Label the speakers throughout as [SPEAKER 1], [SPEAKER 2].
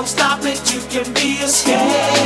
[SPEAKER 1] don't stop it, you can be a scared.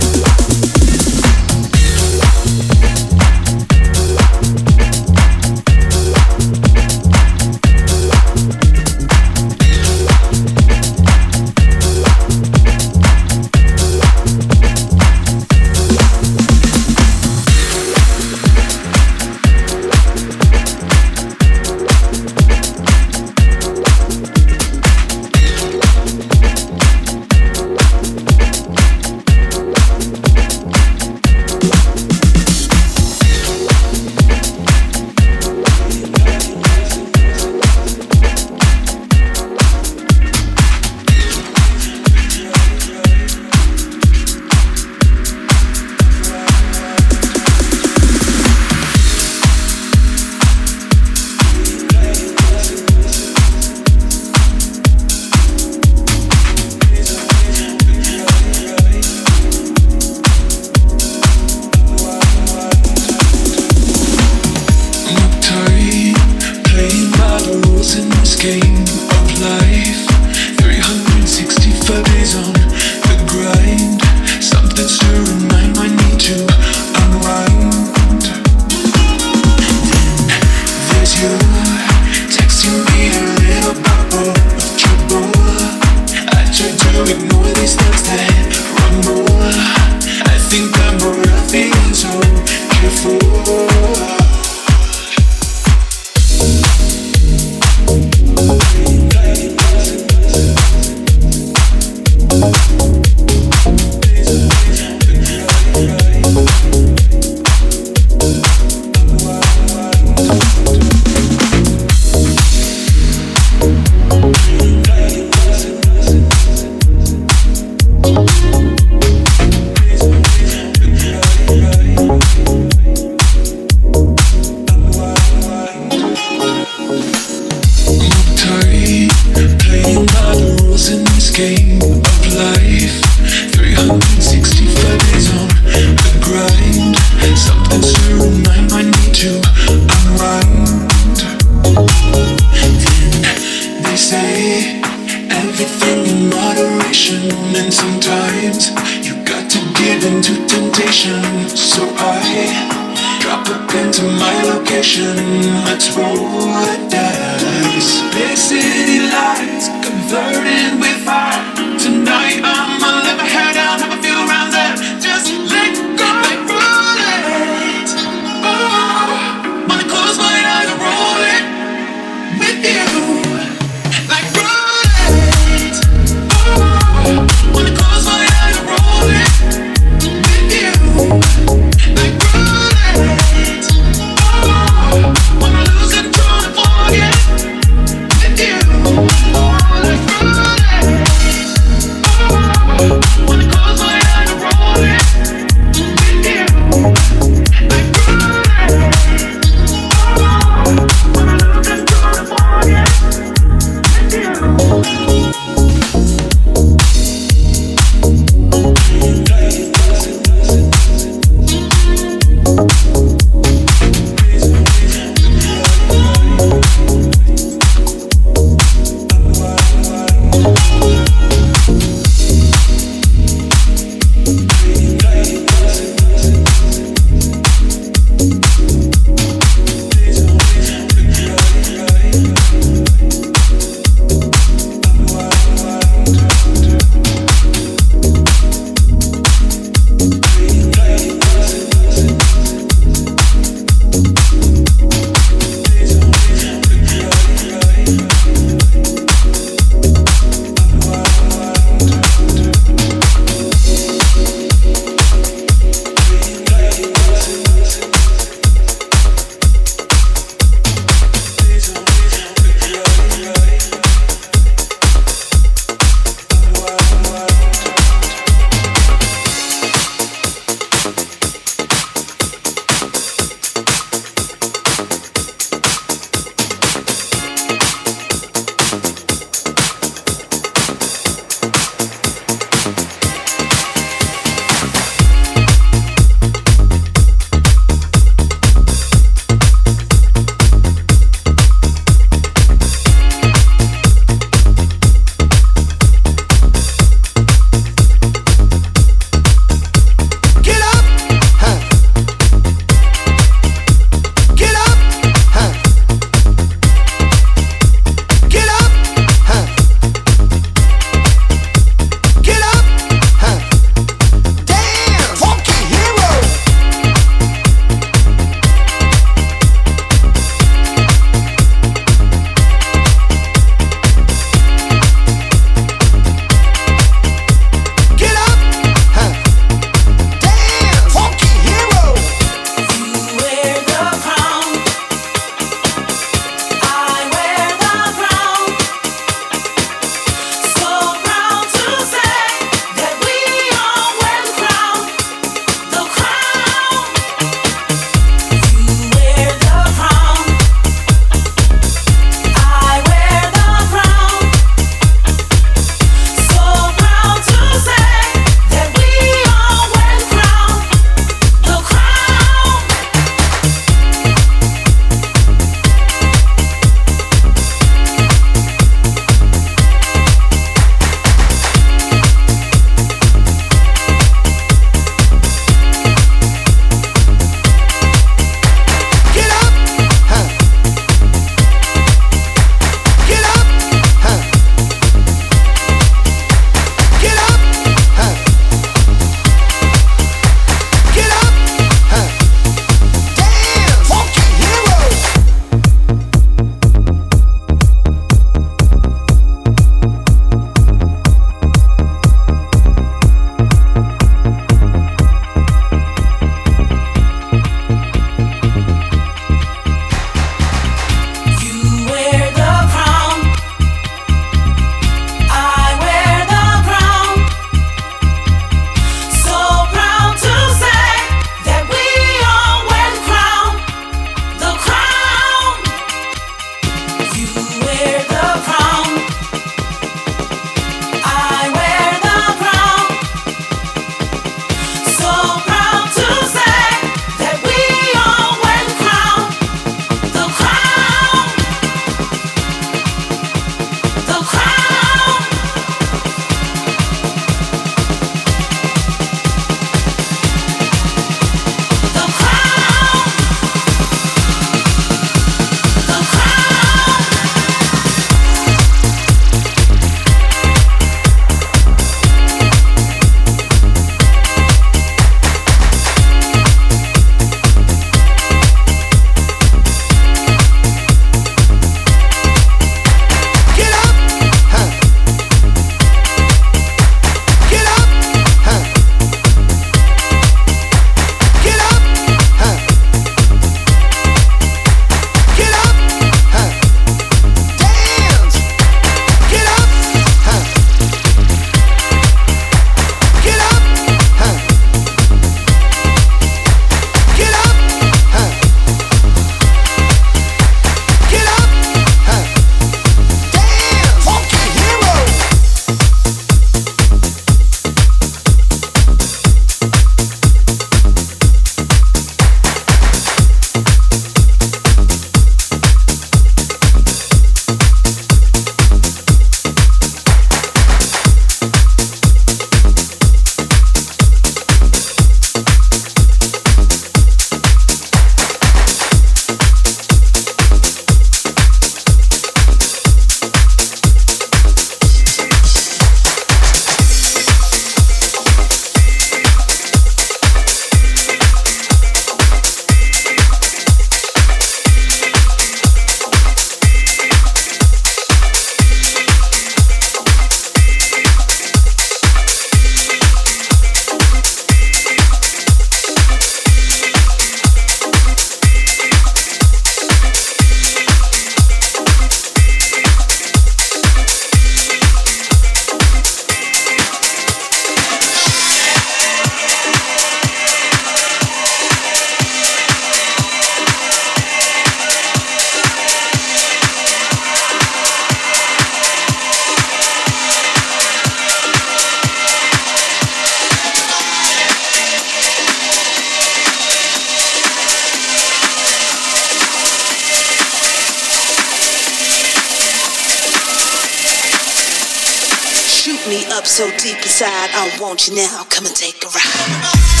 [SPEAKER 2] So deep inside, I want you now. Come and take a ride.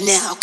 [SPEAKER 2] now.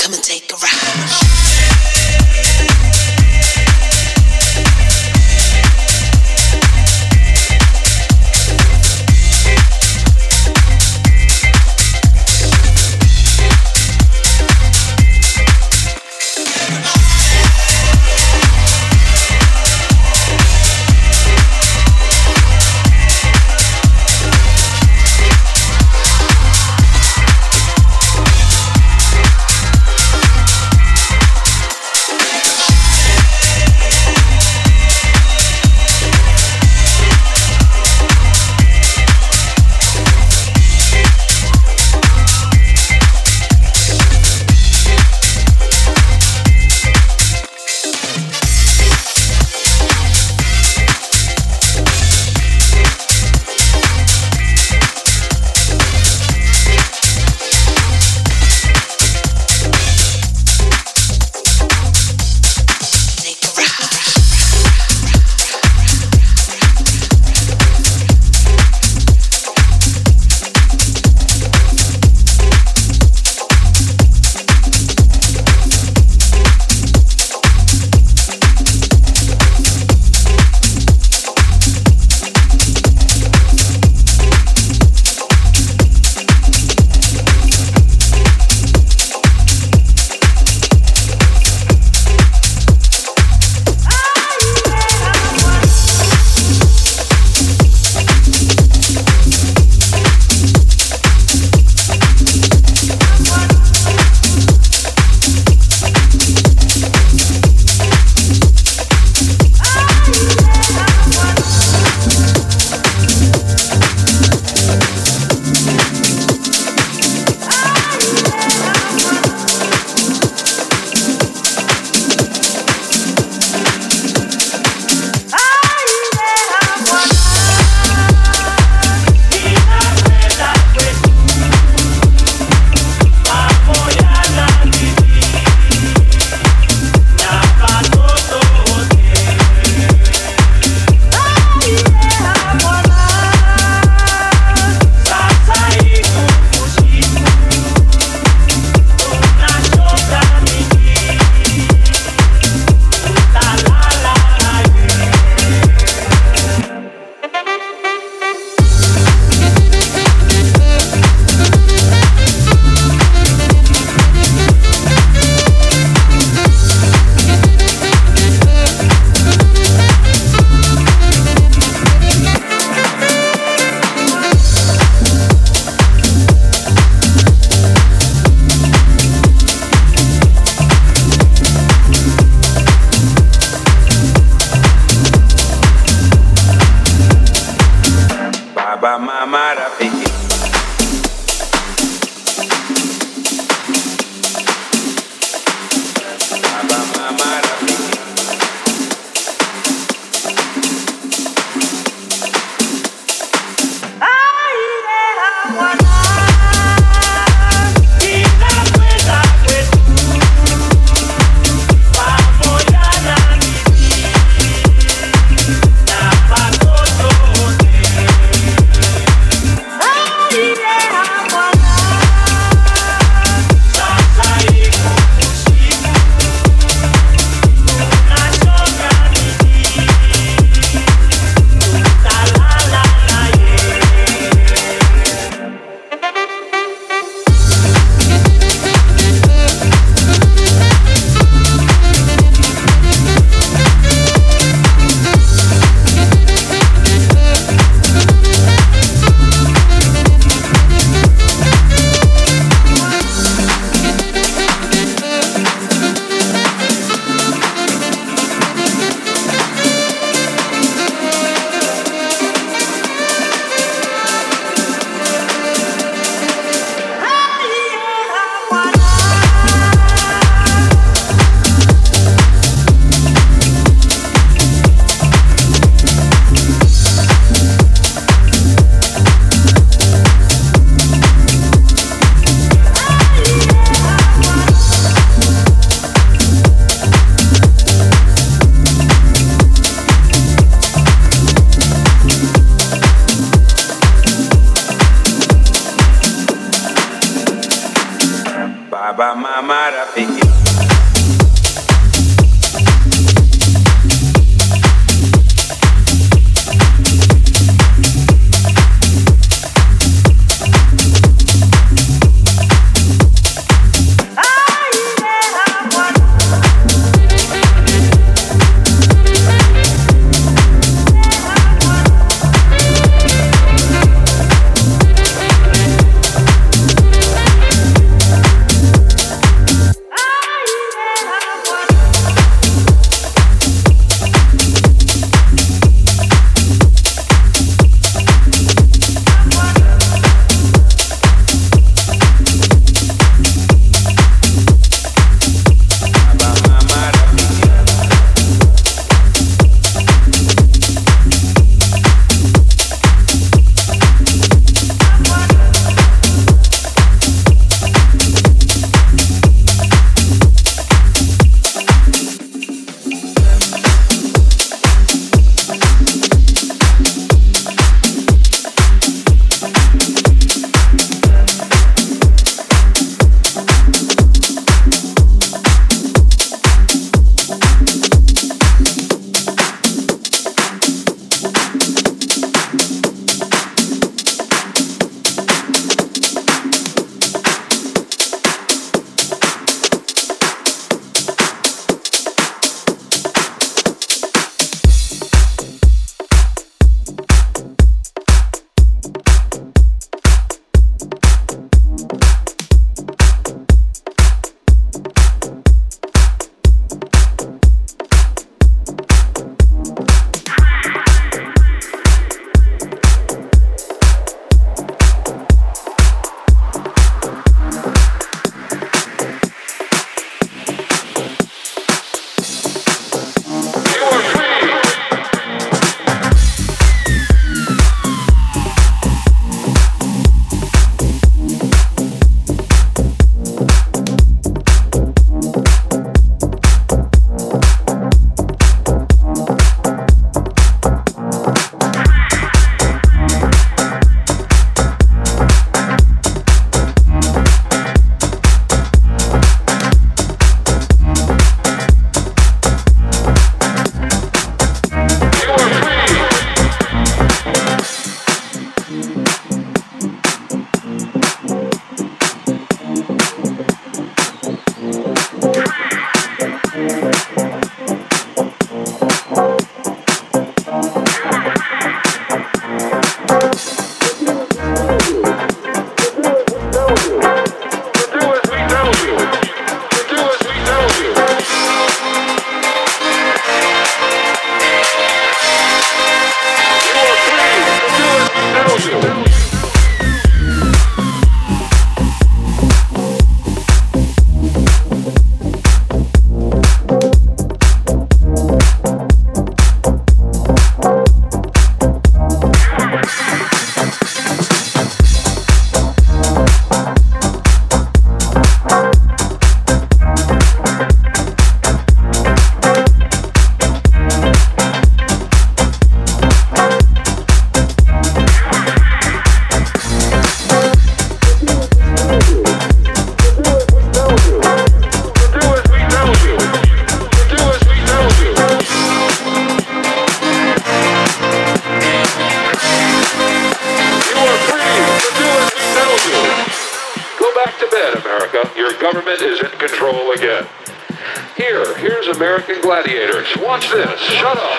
[SPEAKER 3] Watch this. Shut up.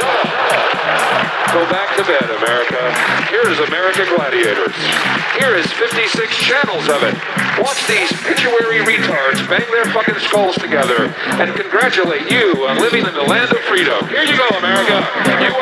[SPEAKER 3] Go back to bed, America. Here is American Gladiators. Here is 56 channels of it. Watch these pituitary retards bang their fucking skulls together and congratulate you on living in the land of freedom. Here you go, America. You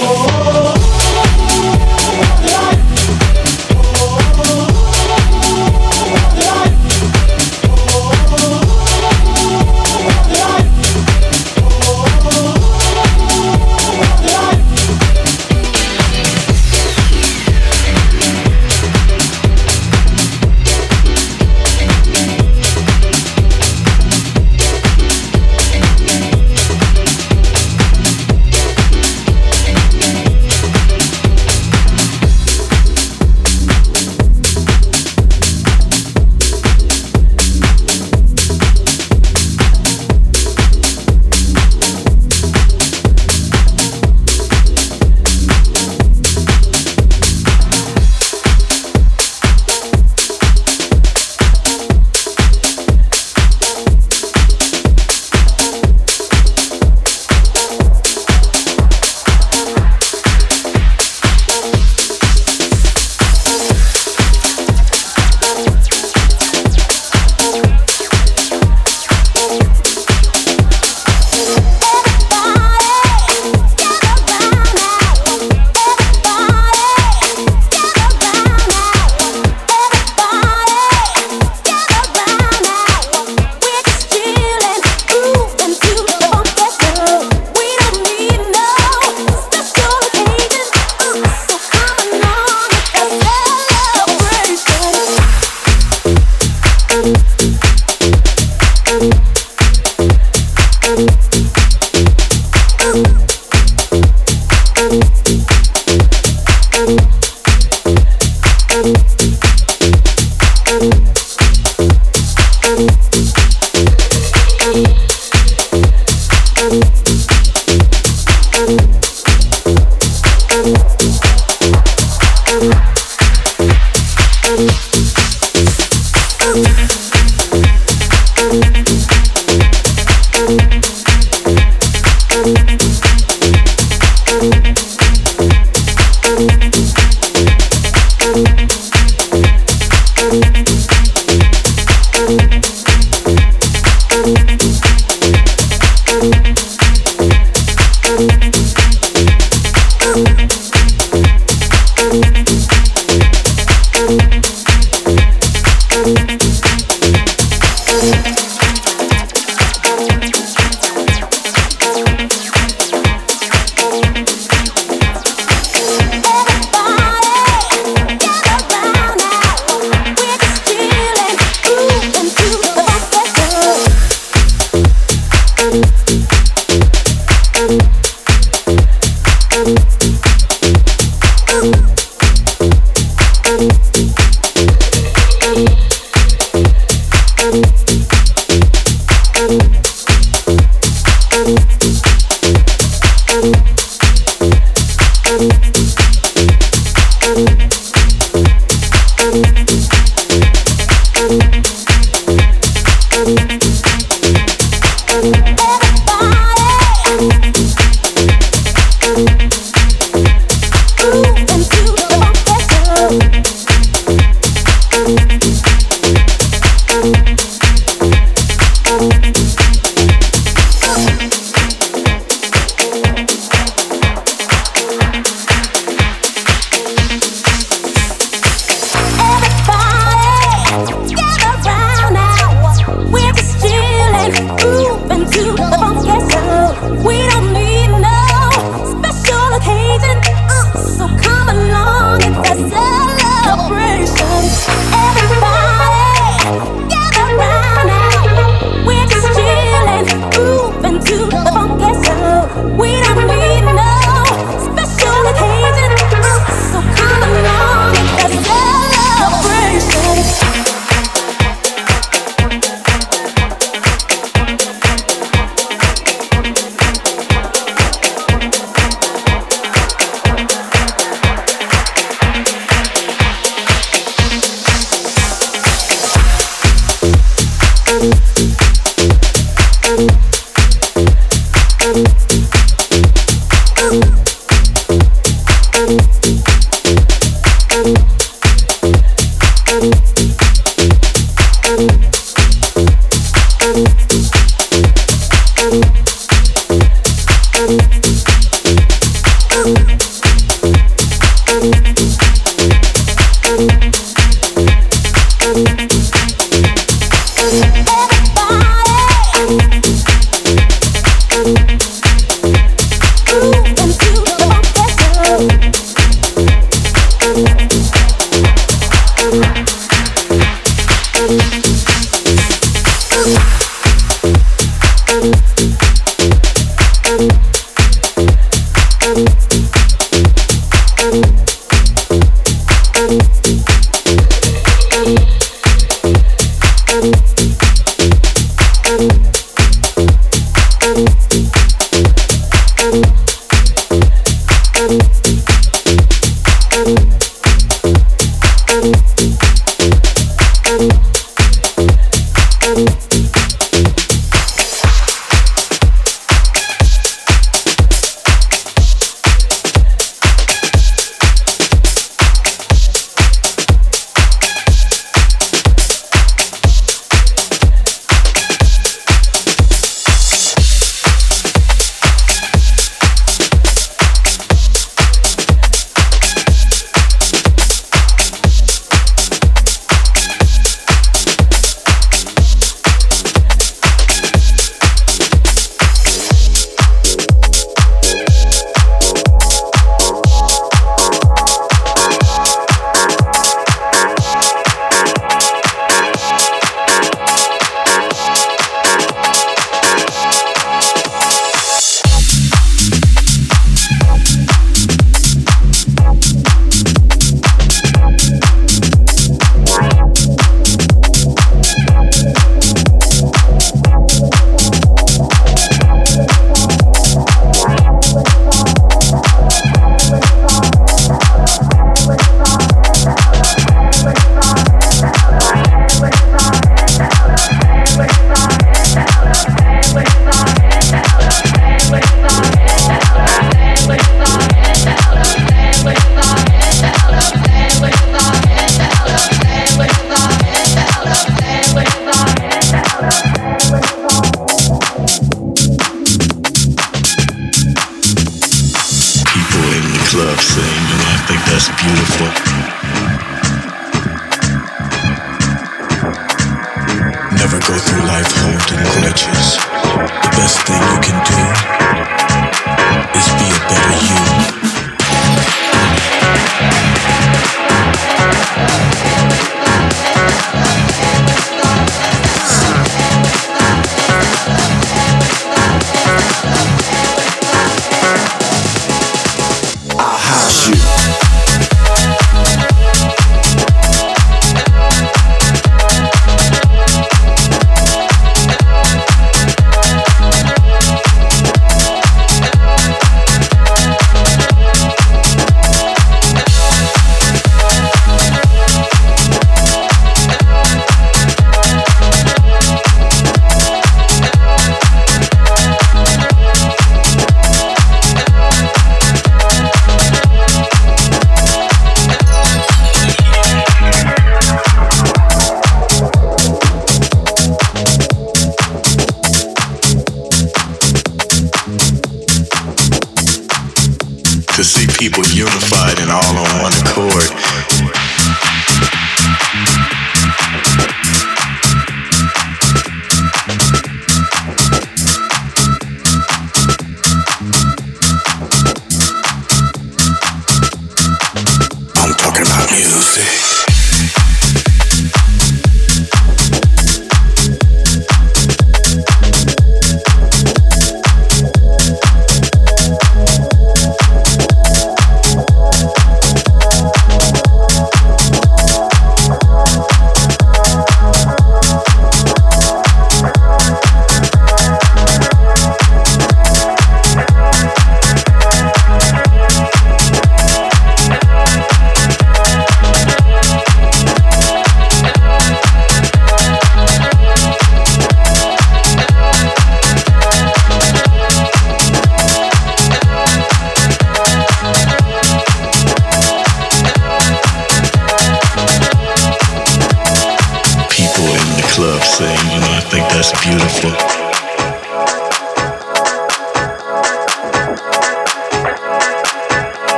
[SPEAKER 3] oh. oh, oh.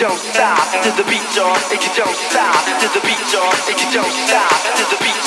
[SPEAKER 4] Don't stop. To the beat, y'all, and you don't stop. To the beat, y'all, and you don't stop. To the beat,